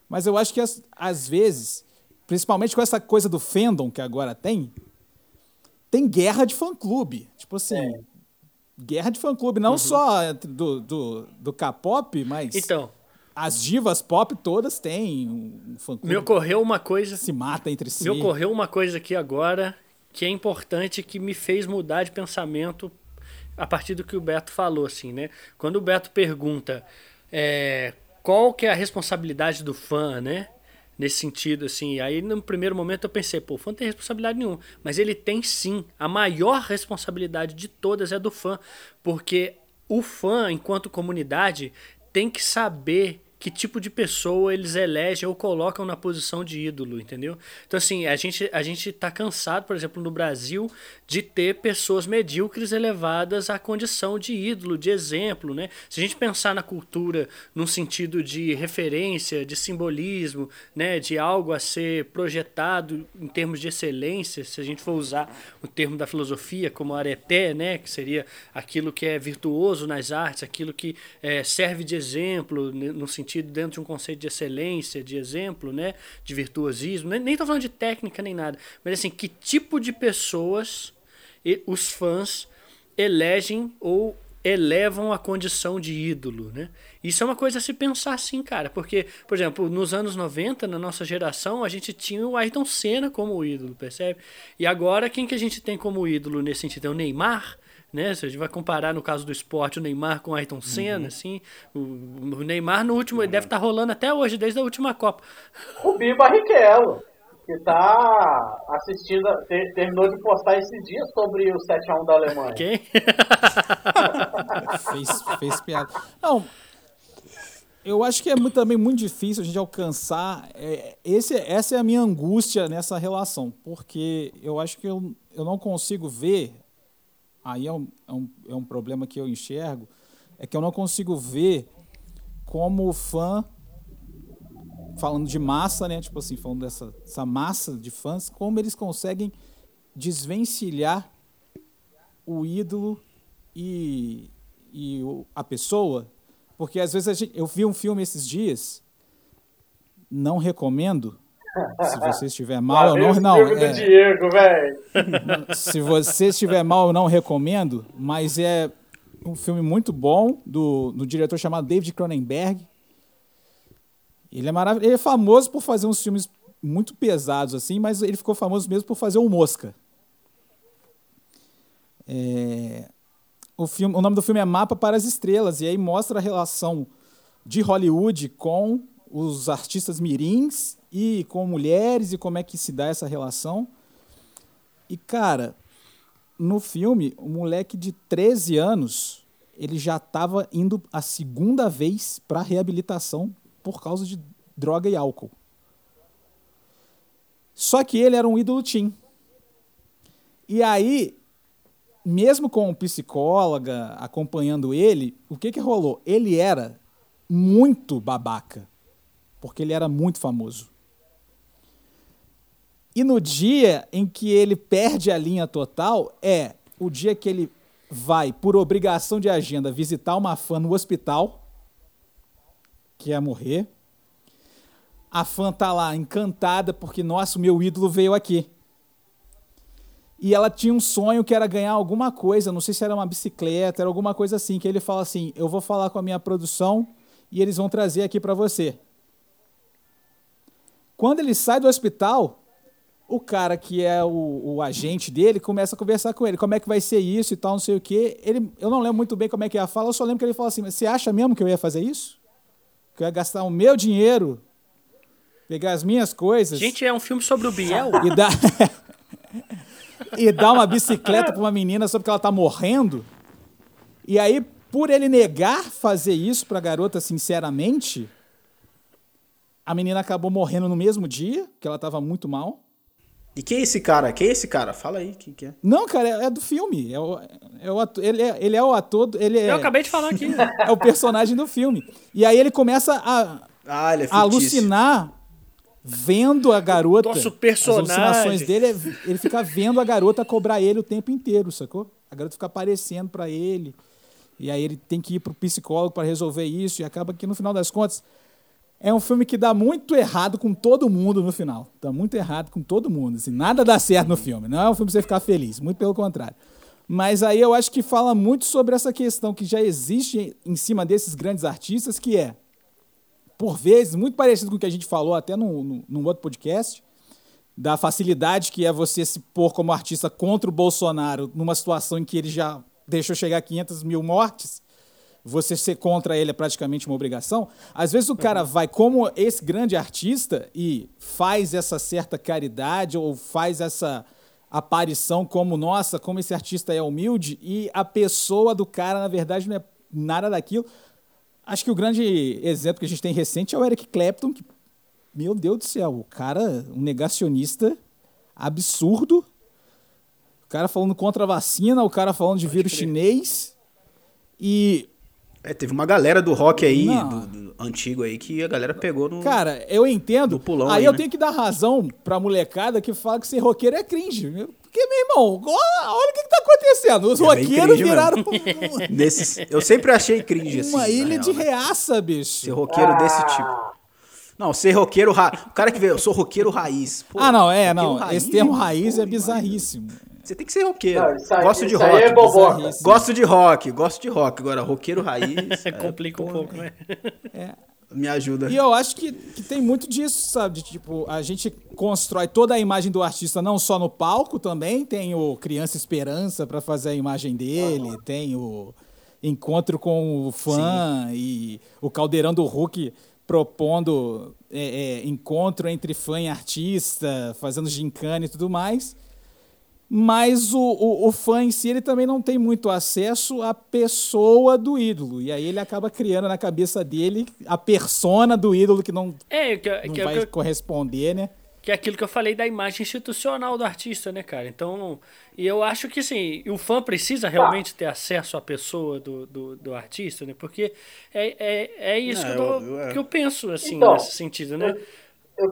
Mas eu acho que às, às vezes, principalmente com essa coisa do fandom que agora tem, tem guerra de fã-clube. Tipo assim, É. guerra de fã-clube, não só entre do, do, do K-pop, mas Então, as divas pop todas têm um fã-clube me ocorreu uma coisa se mata entre si. Me ocorreu uma coisa aqui agora que é importante, que me fez mudar de pensamento a partir do que o Beto falou, assim, né? Quando o Beto pergunta é, qual que é a responsabilidade do fã, né? Nesse sentido, assim, aí no primeiro momento eu pensei, pô, o fã não tem responsabilidade nenhuma. Mas ele tem sim. A maior responsabilidade de todas é do fã. Porque o fã, enquanto comunidade, tem que saber que tipo de pessoa eles elegem ou colocam na posição de ídolo, entendeu? Então, assim, a gente, a gente tá cansado, por exemplo, no Brasil, de ter pessoas medíocres elevadas à condição de ídolo, de exemplo, né? Se a gente pensar na cultura num sentido de referência, de simbolismo, né? De algo a ser projetado em termos de excelência, se a gente for usar o termo da filosofia como areté, né? Que seria aquilo que é virtuoso nas artes, aquilo que eh, serve de exemplo, né, no sentido dentro de um conceito de excelência, de exemplo, né? De virtuosismo. Nem, nem tô falando de técnica nem nada, mas assim, que tipo de pessoas os fãs elegem ou elevam a condição de ídolo, né? Isso é uma coisa a se pensar assim, cara, porque, por exemplo, nos anos 90, na nossa geração, a gente tinha o Ayrton Senna como ídolo, percebe? E agora, quem que a gente tem como ídolo nesse sentido? É o Neymar, né? Se a gente vai comparar no caso do esporte o Neymar com o Ayrton Senna, assim, o, o Neymar no último, ele deve estar rolando até hoje, desde a última Copa. Rubinho Barrichello, que tá assistindo, ter- terminou de postar esses dias sobre o 7x1 da Alemanha. Quem? fez, fez piada. Não, eu acho que é muito- também muito difícil a gente alcançar. é, esse, essa é a minha angústia nessa relação, porque eu acho que eu, eu não consigo ver. Aí é um, é, um, é um problema que eu enxergo, é que eu não consigo ver como o fã, falando de massa, né? Tipo assim, falando dessa essa massa de fãs, como eles conseguem desvencilhar o ídolo e, e o- a pessoa, porque às vezes gente- eu vi um filme esses dias, não recomendo, Se você estiver mal, eu não. não é, Diego, se você estiver mal, eu não recomendo, mas é um filme muito bom do, do diretor chamado David Cronenberg. Ele é maravilhoso. Ele é famoso por fazer uns filmes muito pesados assim, mas ele ficou famoso mesmo por fazer o Mosca. É, o, filme, o nome do filme é Mapa para as Estrelas e aí mostra a relação de Hollywood com os artistas mirins e com mulheres e como é que se dá essa relação. E cara, no filme, o moleque de 13 anos, ele já estava indo a segunda vez para reabilitação por causa de droga e álcool. Só que ele era um ídolo teen. E aí, mesmo com psicóloga acompanhando ele, o que que rolou? Ele era muito babaca, porque ele era muito famoso. E no dia em que ele perde a linha total, é o dia que ele vai, por obrigação de agenda, visitar uma fã no hospital, que ia morrer. A fã tá lá encantada porque, nossa, o meu ídolo veio aqui. E ela tinha um sonho que era ganhar alguma coisa, não sei se era uma bicicleta, era alguma coisa assim, que ele fala assim: "Eu vou falar com a minha produção e eles vão trazer aqui para você". Quando ele sai do hospital, o cara que é o, o, agente dele começa a conversar com ele, como é que vai ser isso e tal, não sei o quê. Ele, eu não lembro muito bem como é que é a fala, eu só lembro que ele fala assim, você acha mesmo que eu ia fazer isso? Que eu ia gastar o meu dinheiro, pegar as minhas coisas... Gente, é um filme sobre o Biel? E dar, e dar uma bicicleta para uma menina só porque ela tá morrendo? E aí, por ele negar fazer isso para a garota sinceramente, a menina acabou morrendo no mesmo dia, que ela estava muito mal. E quem é esse cara? Quem é esse cara? Fala aí, quem que é? Não, cara, é, é do filme. É o, é o ator, ele, é, ele é o ator. Ele é, Eu acabei de falar aqui. é o personagem do filme. E aí ele começa a, Ah, ele é a alucinar vendo a garota. Nosso As personagem. alucinações dele, é- ele fica vendo a garota cobrar ele o tempo inteiro, sacou? A garota fica aparecendo pra ele. E aí ele tem que ir pro psicólogo pra resolver isso. E acaba que no final das contas. É um filme que dá muito errado com todo mundo no final. Dá muito errado com todo mundo. Assim, nada dá certo no filme. Não é um filme pra você ficar feliz, muito pelo contrário. Mas aí eu acho que fala muito sobre essa questão que já existe em cima desses grandes artistas, que é, por vezes, muito parecido com o que a gente falou até num, num- num outro podcast, da facilidade que é você se pôr como artista contra o Bolsonaro numa situação em que ele já deixou chegar a 500 mil mortes você ser contra ele é praticamente uma obrigação. Às vezes o cara vai como esse grande artista e faz essa certa caridade ou faz essa aparição como, nossa, como esse artista é humilde e a pessoa do cara, na verdade, não é nada daquilo. Acho que o grande exemplo que a gente tem recente é o Eric Clapton, que, meu Deus do céu, o cara, um negacionista absurdo. O cara falando contra a vacina, o cara falando de vírus chinês. E É, teve uma galera do rock aí, do, do antigo aí, que a galera pegou no. Cara, eu entendo. Do pulão aí aí, eu né? tenho que dar razão pra molecada que fala que ser roqueiro é cringe. Porque, meu irmão, olha o que, que tá acontecendo. Os É roqueiros cringe viraram Nesses, eu sempre achei cringe assim. uma ilha real, de né? reaça, bicho. Ser roqueiro desse tipo. Não, ser roqueiro raiz. O cara que vê, eu sou roqueiro raiz. Pô, ah, não, é, não. raiz, Esse termo raiz pô, é bizarríssimo. Você tem que ser roqueiro. Não, isso aí- Gosto de isso aí rock. é. Gosto de rock, gosto de rock. Agora, roqueiro raiz. é, Complica um pouco, né? Me ajuda. E eu acho que, que tem muito disso, sabe? De, tipo, a gente constrói toda a imagem do artista não só no palco também, tem o Criança Esperança para fazer a imagem dele, tem o encontro com o fã e o Caldeirão do Hulk propondo é, é, encontro entre fã e artista, fazendo gincana e tudo mais. Mas o, o, o fã em si ele também não tem muito acesso à pessoa do ídolo. E aí ele acaba criando na cabeça dele a persona do ídolo que não, É, que, não que, vai que, corresponder, né? que é aquilo que eu falei da imagem institucional do artista, né, cara? Então, e eu acho que assim, o fã precisa realmente ter acesso à pessoa do, do, do artista, né? Porque é, é, é isso Não, que, eu, eu- eu- é. que eu penso, assim, Então, nesse sentido, né? Eu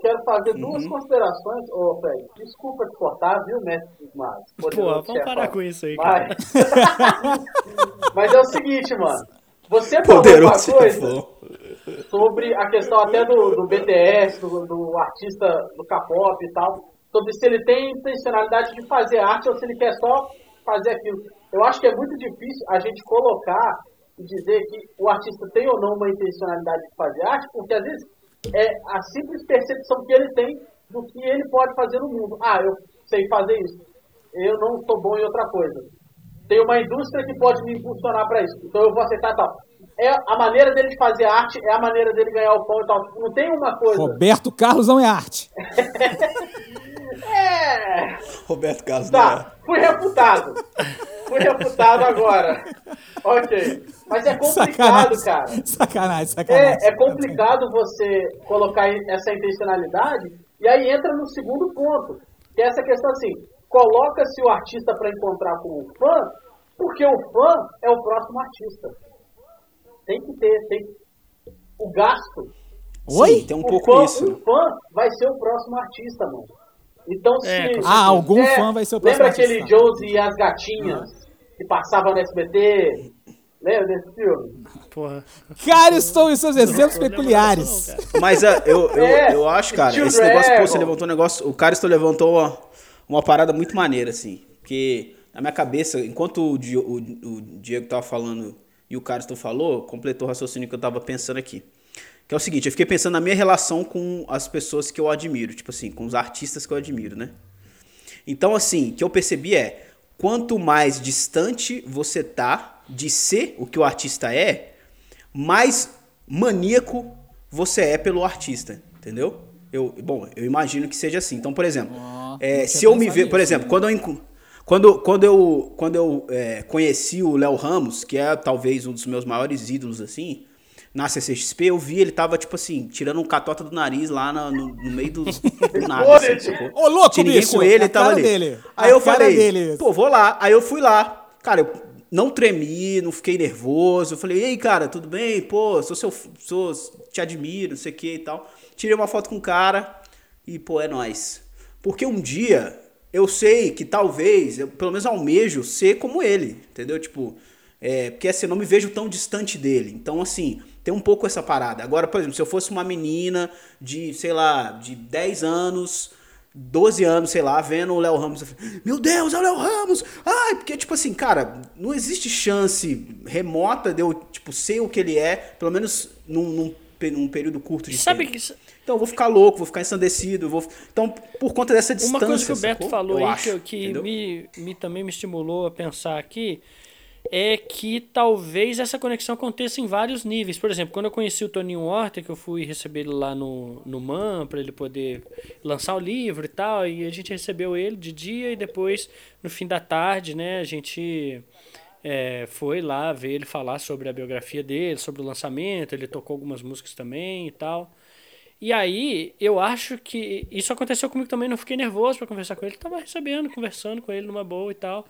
quero fazer Uhum. duas considerações. Ô, Fred, desculpa te cortar, viu, mestre magos? Pô, vamos parar chefão. com isso aí, cara. Mas... Mas é o seguinte, mano. Você falou uma coisa. sobre a questão até do, do BTS, do, do artista do K-pop e tal, sobre se ele tem intencionalidade de fazer arte ou se ele quer só fazer aquilo. Eu acho que é muito difícil a gente colocar e dizer que o artista tem ou não uma intencionalidade de fazer arte, porque às vezes é a simples percepção que ele tem do que ele pode fazer no mundo. Ah, eu sei fazer isso. Eu não sou bom em outra coisa. Tem uma indústria que pode me impulsionar para isso. Então eu vou aceitar tal. É a maneira dele de fazer arte, é a maneira dele ganhar o pão e tal. Não tem uma coisa. Roberto Carlos não é arte. É. Roberto Carlos, Tá, né? fui refutado. Fui refutado agora. Ok. Mas é complicado, Sacanagem. cara. Sacanagem, sacanagem. É, é complicado você colocar essa intencionalidade e aí entra no segundo ponto, que é essa questão assim, coloca-se o artista para encontrar com o fã, porque o fã é o próximo artista. Tem que ter, tem o gasto. Oi? Sim, tem um o pouco fã, isso. O fã vai ser o próximo artista, mano. Então se... É, Ah, algum É, fã vai ser o próximo Lembra aquele artista. Josie e as gatinhas que passava no SBT? Lembra desse filme? Porra. Cara, estou em seus exemplos Não peculiares. não. Mas é, eu, eu, É, eu acho, cara, esse negócio, pô, Dragon. você levantou um negócio. O cara levantou uma, uma parada muito maneira, assim. Porque na minha cabeça, enquanto o, Di- o, o Diego tava falando e o Caristo falou, completou o raciocínio que eu tava pensando aqui. Que é o seguinte, eu fiquei pensando na minha relação com as pessoas que eu admiro, tipo assim, com os artistas que eu admiro, né? Então, assim, o que eu percebi é, quanto mais distante você tá de ser o que o artista é, mais maníaco você é pelo artista, entendeu? Eu, bom, eu imagino que seja assim. Então, por exemplo, Ó, é, se eu me ver, por exemplo, né? quando eu quando, quando eu, quando eu é, conheci o Léo Ramos, que é talvez um dos meus maiores ídolos, assim, na CCXP, eu vi ele tava, tipo assim, tirando um catota do nariz lá no, no meio do, do nada, assim, sacou? Ô, louco, Tinha ninguém bicho, com ele, tava ali. dele, Aí eu falei, dele. pô, vou lá. Aí eu fui lá. Cara, eu não tremi, não fiquei nervoso. Eu falei, ei, cara, tudo bem? Pô, sou seu, sou, te admiro, não sei o que e tal. Tirei uma foto com o cara e, pô, é nóis. Porque um dia eu sei que talvez, eu pelo menos almejo ser como ele, entendeu? Tipo, é, porque assim, eu não me vejo tão distante dele. Então, assim, tem um pouco essa parada. Agora, por exemplo, se eu fosse uma menina de, sei lá, de 10 anos, 12 anos, sei lá, vendo o Léo Ramos, eu falei, meu Deus, é o Léo Ramos! Ai, porque, tipo assim, cara, não existe chance remota de eu, tipo, ser o que ele é, pelo menos num, num, num período curto de Sabe tempo. que isso- Então eu vou ficar louco, vou ficar ensandecido, vou... Então, por conta dessa distância, Uma coisa que o Beto sacou? falou Eu aí acho, que, que me, me também me estimulou a pensar aqui é que talvez essa conexão aconteça em vários níveis. Por exemplo, quando eu conheci o Toninho Horta, que eu fui receber ele lá no, no MAN para ele poder lançar o livro e tal, e a gente recebeu ele de dia e depois, no fim da tarde, né, a gente é, foi lá ver ele falar sobre a biografia dele, sobre o lançamento, ele tocou algumas músicas também e tal. E aí, eu acho que isso aconteceu comigo também, não fiquei nervoso pra conversar com ele, tava recebendo, conversando com ele numa boa e tal.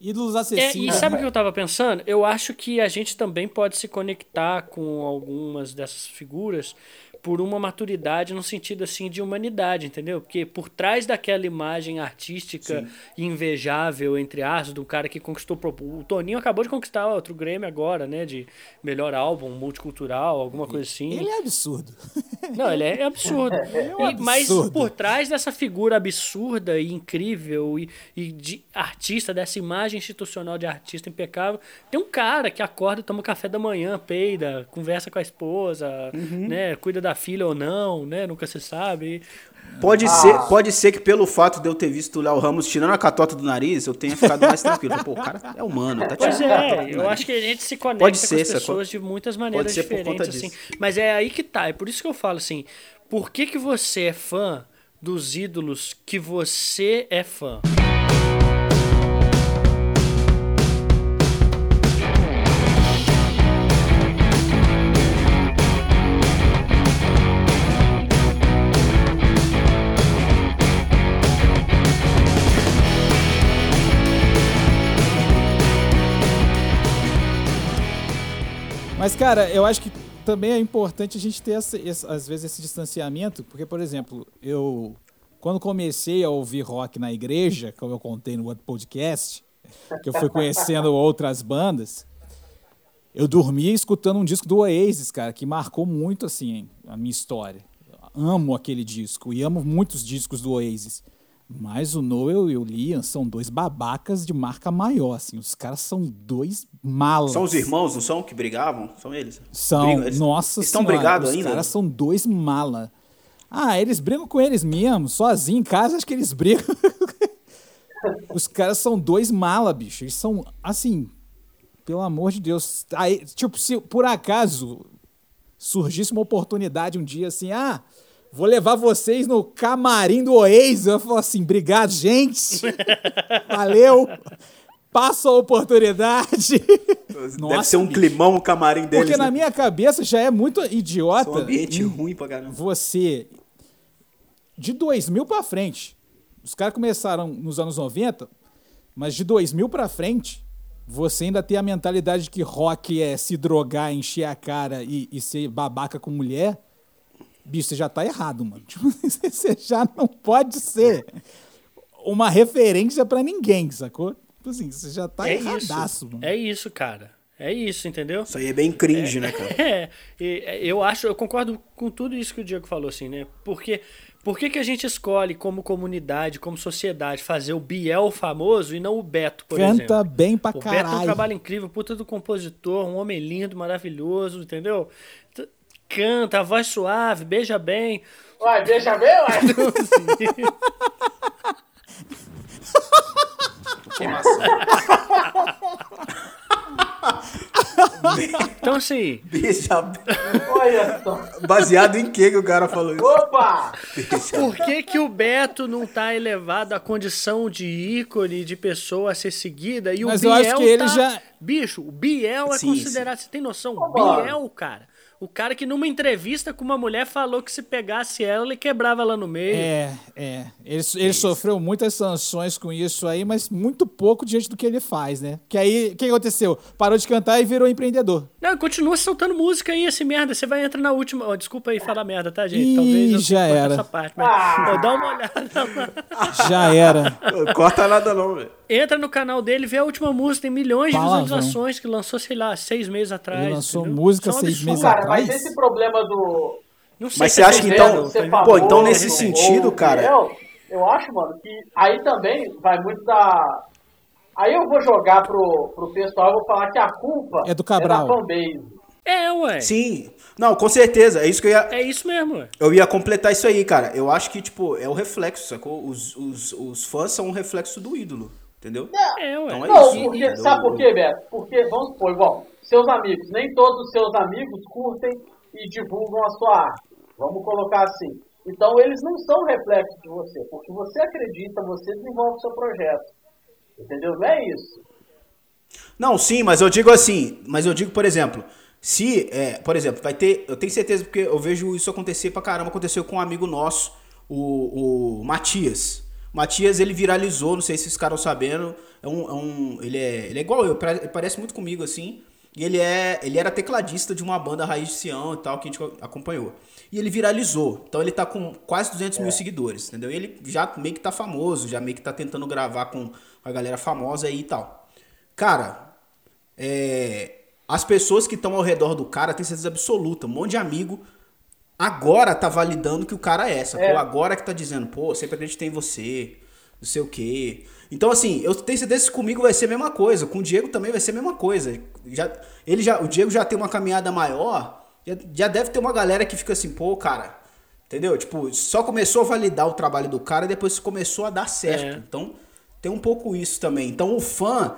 Ídolos É, acessíveis. e sabe o que eu tava pensando? Eu acho que a gente também pode se conectar com algumas dessas figuras por uma maturidade no sentido assim de humanidade, entendeu? Porque por trás daquela imagem artística invejável entre aspas do cara que conquistou o Toninho acabou de conquistar outro Grammy agora, né, de melhor álbum multicultural, alguma coisa assim. Ele é absurdo. Não, ele é absurdo. um E- mas absurdo. por trás dessa figura absurda e incrível e, e de artista, dessa imagem institucional de artista impecável, tem um cara que acorda, toma café da manhã, peida, conversa com a esposa, Uhum. né, cuida da filha ou não, né, nunca se sabe. Pode, Ah. ser, pode ser que pelo fato de eu ter visto o Léo Ramos tirando a catota do nariz, eu tenha ficado mais tranquilo. Pô, o cara é humano, tá Pois tirando a catota é, eu acho que a gente se conecta Pode com ser, as sacou? pessoas de muitas maneiras ser por conta diferentes, assim. disso. Mas é aí que tá, é por isso que eu falo assim, por que que você é fã dos ídolos que você é fã? Mas, cara, eu acho que também é importante a gente ter, essa, às vezes, esse distanciamento, porque, por exemplo, eu, quando comecei a ouvir rock na igreja, como eu contei no outro podcast, que eu fui conhecendo outras bandas, Eu dormia escutando um disco do Oasis, cara, que marcou muito, assim, a minha história. Amo aquele disco e amo muitos discos do Oasis. Mas o Noel e o Liam são dois babacas de marca maior, assim. Os caras são dois malas. São os irmãos, não são? Que brigavam? São eles? São, Brigam, eles- nossa Estão senhora, brigados os ainda? caras são dois mala. Ah, eles brigam com eles mesmo, sozinho em casa, acho que eles brigam. os caras são dois mala, bicho. Eles são, assim, pelo amor de Deus. Aí, tipo, se por acaso surgisse uma oportunidade um dia assim, ah, vou levar vocês no camarim do Oasis, eu falo assim, obrigado, gente. Valeu. Passa a oportunidade. Deve Nossa, ser um bicho. climão o camarim deles. Porque na né? minha cabeça já é muito É idiota. um ambiente ruim pra caramba. Você, de 2000 pra frente, os caras começaram nos anos 90, mas de 2000 pra frente, você ainda tem a mentalidade de que rock é se drogar, encher a cara e, e ser babaca com mulher. Bicho, você já tá errado, mano. Tipo, você já não pode ser uma referência pra ninguém, sacou? Tipo assim, você já tá é erradaço, isso. mano. É isso, cara. É isso, entendeu? Isso aí é bem cringe, né, cara? É, é, eu acho, eu concordo com tudo isso que o Diego falou, assim, né? Porque por que, que a gente escolhe como comunidade, como sociedade, fazer o Biel famoso e não o Beto, por Canta exemplo? bem pra o Beto é um caralho. trabalho incrível, puta do compositor, um homem lindo, maravilhoso, entendeu? Canta, a voz suave, beija bem. Uai, deixa ver, uai. Então, assim, Beija- Olha só. Baseado em que que o cara falou isso? Opa! por que, que o Beto não tá elevado à condição de ícone, de pessoa a ser seguida? E Mas o eu Biel acho que ele tá... já- Bicho, o Biel é Sim, considerado. Você tem noção? O. Biel, cara. O cara que numa entrevista com uma mulher falou que se pegasse ela, ele quebrava ela no meio. É, é. Ele, ele sofreu muitas sanções com isso aí, mas muito pouco diante do que ele faz, né? Que aí, o que aconteceu? Parou de cantar e virou empreendedor. Não, continua soltando música aí, esse merda. Você vai entrar na última. ó, desculpa aí falar merda, tá, gente? Ih, Talvez eu já era. essa parte, mas Ah. ó, dá uma olhada lá. Já era. Corta nada não, velho. Entra no canal dele, vê a última música, tem milhões de visualizações que lançou, sei lá, seis meses atrás. Ele lançou entendeu? música é um seis meses atrás? Mas esse problema do. Não sei Mas você é acha que então- ligado? Pô, então nesse ou- sentido, cara- fiel, eu acho, mano, que aí também vai muito da. Aí eu vou jogar pro, pro pessoal, eu vou falar que a culpa É do Cabral. da fanbase. É, ué. Sim. Não, com certeza. É isso que eu ia. É isso mesmo, ué. Eu ia completar isso aí, cara. Eu acho que, tipo, é o reflexo, sacou? Os, os, os fãs são um reflexo do ídolo, entendeu? É, ué. Então é Não, isso. porque, sabe por quê, Beto? Porque, vamos supor, igual, seus amigos, nem todos os seus amigos curtem e divulgam a sua arte. Vamos colocar assim. Então, eles não são reflexo de você, porque você acredita, você desenvolve o seu projeto. Entendeu? Não é isso. Não, sim, mas eu digo assim, mas eu digo, por exemplo, se, é, por exemplo, vai ter, eu tenho certeza porque eu vejo isso acontecer pra caramba, aconteceu com um amigo nosso, o, o Matias. Matias, ele viralizou, não sei se vocês ficaram sabendo, é um, é um- ele, é, ele é igual eu, parece muito comigo, assim, e ele, é, ele era tecladista de uma banda Raiz de Sião e tal, que a gente acompanhou. E ele viralizou, então ele tá com quase 200 mil seguidores, entendeu? E ele já meio que tá famoso, já meio que tá tentando gravar com a galera famosa aí e tal. Cara, é, as pessoas que estão ao redor do cara têm certeza absoluta. Um monte de amigo agora tá validando que o cara é, sacou? É. Agora que tá dizendo, pô, sempre acreditei em você, não sei o quê. Então, assim, eu tenho certeza que comigo vai ser a mesma coisa. Com o Diego também vai ser a mesma coisa. Já, ele já, o Diego já tem uma caminhada maior, já, já deve ter uma galera que fica assim, pô, cara, entendeu? Tipo, só começou a validar o trabalho do cara e depois começou a dar certo. É. Então, tem um pouco isso também. Então, o fã,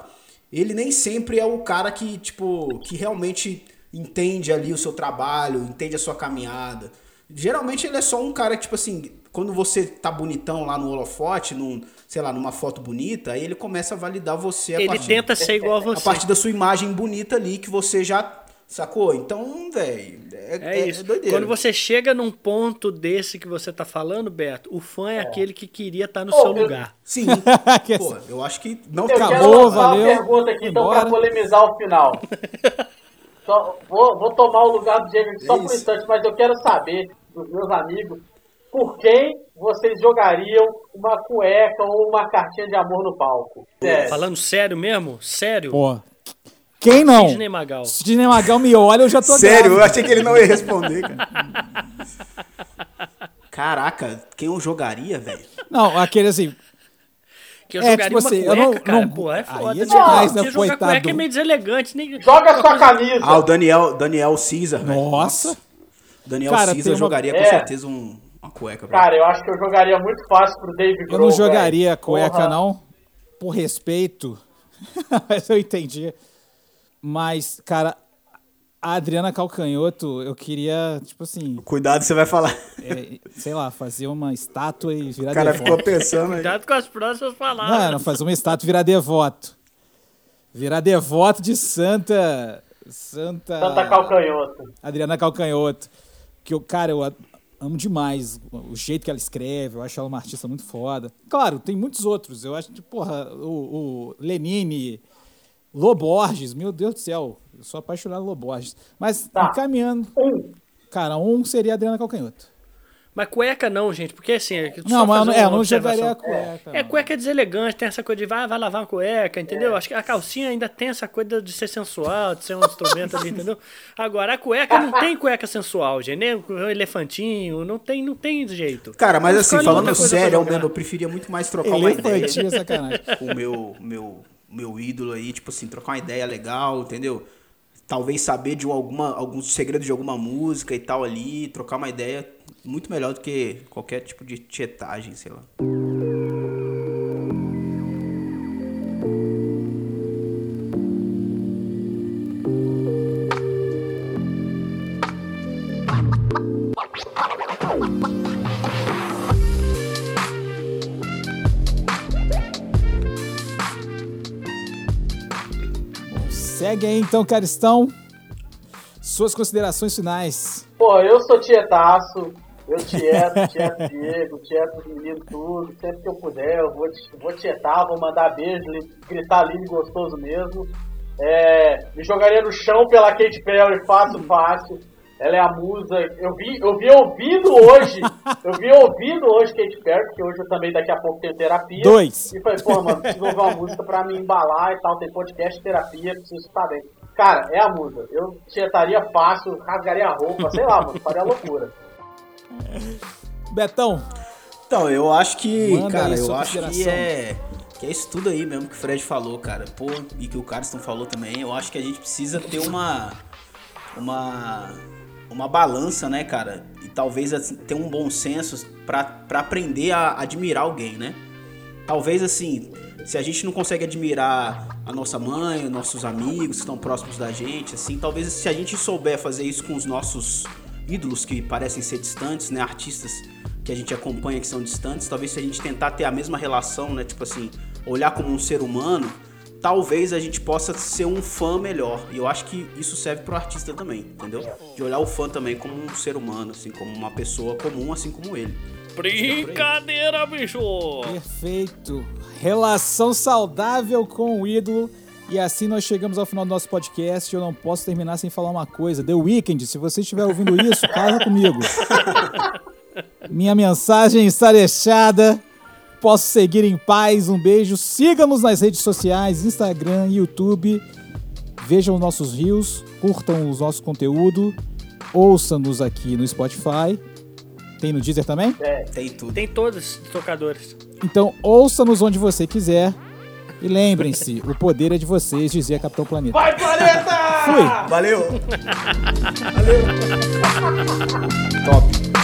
ele nem sempre é o cara que, tipo, que realmente entende ali o seu trabalho, entende a sua caminhada. Geralmente ele é só um cara que, tipo assim, quando você tá bonitão lá no holofote, num, sei lá, numa foto bonita, aí ele começa a validar você a Ele partir, tenta ser igual a a você. partir da sua imagem bonita ali que você já sacou. Então, velho, é, É isso. doideira. Quando você chega num ponto desse que você tá falando, Beto, o fã é, aquele que queria estar no Ô, seu eu- lugar. Sim. Pô, eu acho que não Eu Acabou, quero valeu, uma pergunta aqui, então, para polemizar o final. Só- vou, vou tomar o lugar do Diego aqui só É por um instante, mas eu quero saber dos meus amigos por quem vocês jogariam uma cueca ou uma cartinha de amor no palco. Sério. Falando sério mesmo? Sério? Pô, Quem não? Sidney Magal. Sidney Magal me olha, eu já tô Sério, eu grávida. achei que ele não ia responder, cara. Caraca, quem eu jogaria, velho? Não, aquele assim, Que eu É, jogaria tipo uma assim, eu cueca, não- cara. não- Pô, é aí foda. é demais, né, jogar cueca é meio deselegante. Nem... Joga sua camisa. Ah, o Daniel, Daniel Caesar, velho. nossa. Daniel Cara, Caesar uma- jogaria com É. certeza um, uma cueca, velho. Cara, eu acho que eu jogaria muito fácil pro Dave Eu Grohl, não jogaria velho. cueca, Porra. não, por respeito. Mas eu entendi. Mas, cara, a Adriana Calcanhoto, eu queria, tipo assim, Cuidado, você vai falar. é, sei lá, fazer uma estátua e virar O cara devoto. ficou pensando aí. Cuidado com as próximas palavras. Não, não, fazer uma estátua e virar devoto. Virar devoto de Santa. Santa. Santa Calcanhoto. Adriana Calcanhoto. Que eu, cara, eu amo demais o jeito que ela escreve, eu acho ela uma artista muito foda. Claro, tem muitos outros. Eu acho que, porra, o, o Lenine, Loborges, meu Deus do céu, eu sou apaixonado por Loborges. Mas Tá. encaminhando, cara, um seria a Adriana Calcanhoto. Mas cueca não, gente, porque assim. é Não, só mas é, não jogaria a cueca. É, não. cueca é deselegante, tem essa coisa de vai, vai lavar uma cueca, entendeu? Acho que a calcinha ainda tem essa coisa de ser sensual, de ser um instrumento ali, entendeu? Agora, a cueca não tem cueca sensual, gente, nem um elefantinho, não tem, não tem jeito. Cara, mas assim, Escolhe falando sério, jogar. mesmo, eu preferia muito mais trocar uma ideia é sacanagem. com o meu, meu, meu ídolo aí, tipo assim, trocar uma ideia legal, entendeu? Talvez saber de um- alguma, alguns segredos de alguma música e tal ali, trocar uma ideia muito melhor do que qualquer tipo de tietagem, sei lá. Aí então, Caristão. Suas considerações finais. Pô, eu sou tietaço, eu tieto, tieto Diego, tieto os meninos tudo, sempre que eu puder, eu vou, vou tietar, vou mandar beijo, gritar lindo e gostoso mesmo. É, me jogaria no chão pela Katy Perry, fácil, fácil. Ela é a musa. Eu vi, eu vi ouvindo hoje, eu vi ouvindo hoje Katy Perry, porque hoje eu também daqui a pouco tenho terapia. Dois. E falei, pô, mano, preciso ouvir uma música pra me embalar e tal, tem podcast, terapia, preciso estar bem. Cara, é a musa. Eu tietaria fácil, rasgaria a roupa, sei lá, mano, faria loucura. Betão, Então, eu acho que, Manda cara, eu acho que é, que é isso tudo aí mesmo que o Fred falou, cara. Pô, e que o Carston falou também. Eu acho que a gente precisa ter uma uma uma balança, né, cara? E talvez assim, ter um bom senso pra aprender a admirar alguém, né? Talvez assim, se a gente não consegue admirar a nossa mãe, os nossos amigos que estão próximos da gente, assim, talvez se a gente souber fazer isso com os nossos ídolos que parecem ser distantes, né, artistas que a gente acompanha que são distantes, talvez se a gente tentar ter a mesma relação, né, tipo assim, olhar como um ser humano, talvez a gente possa ser um fã melhor. E eu acho que isso serve pro artista também, entendeu? De olhar o fã também como um ser humano, assim, como uma pessoa comum, assim como ele. Brincadeira, bicho! perfeito. Relação saudável com o ídolo. E assim nós chegamos ao final do nosso podcast. Eu não posso terminar sem falar uma coisa. The Weeknd, se você estiver ouvindo isso, fala comigo. Minha mensagem está deixada. Posso seguir em paz. Um beijo. Siga-nos nas redes sociais, Instagram, YouTube. Vejam os nossos rios, curtam os nossos conteúdo, ouçam-nos aqui no Spotify. Tem no Deezer também? Tem tudo. Tem todos os tocadores. Então ouça-nos onde você quiser. E lembrem-se, o poder é de vocês, dizia Capitão Planeta. Vai, planeta! Fui! Valeu! Valeu! Top!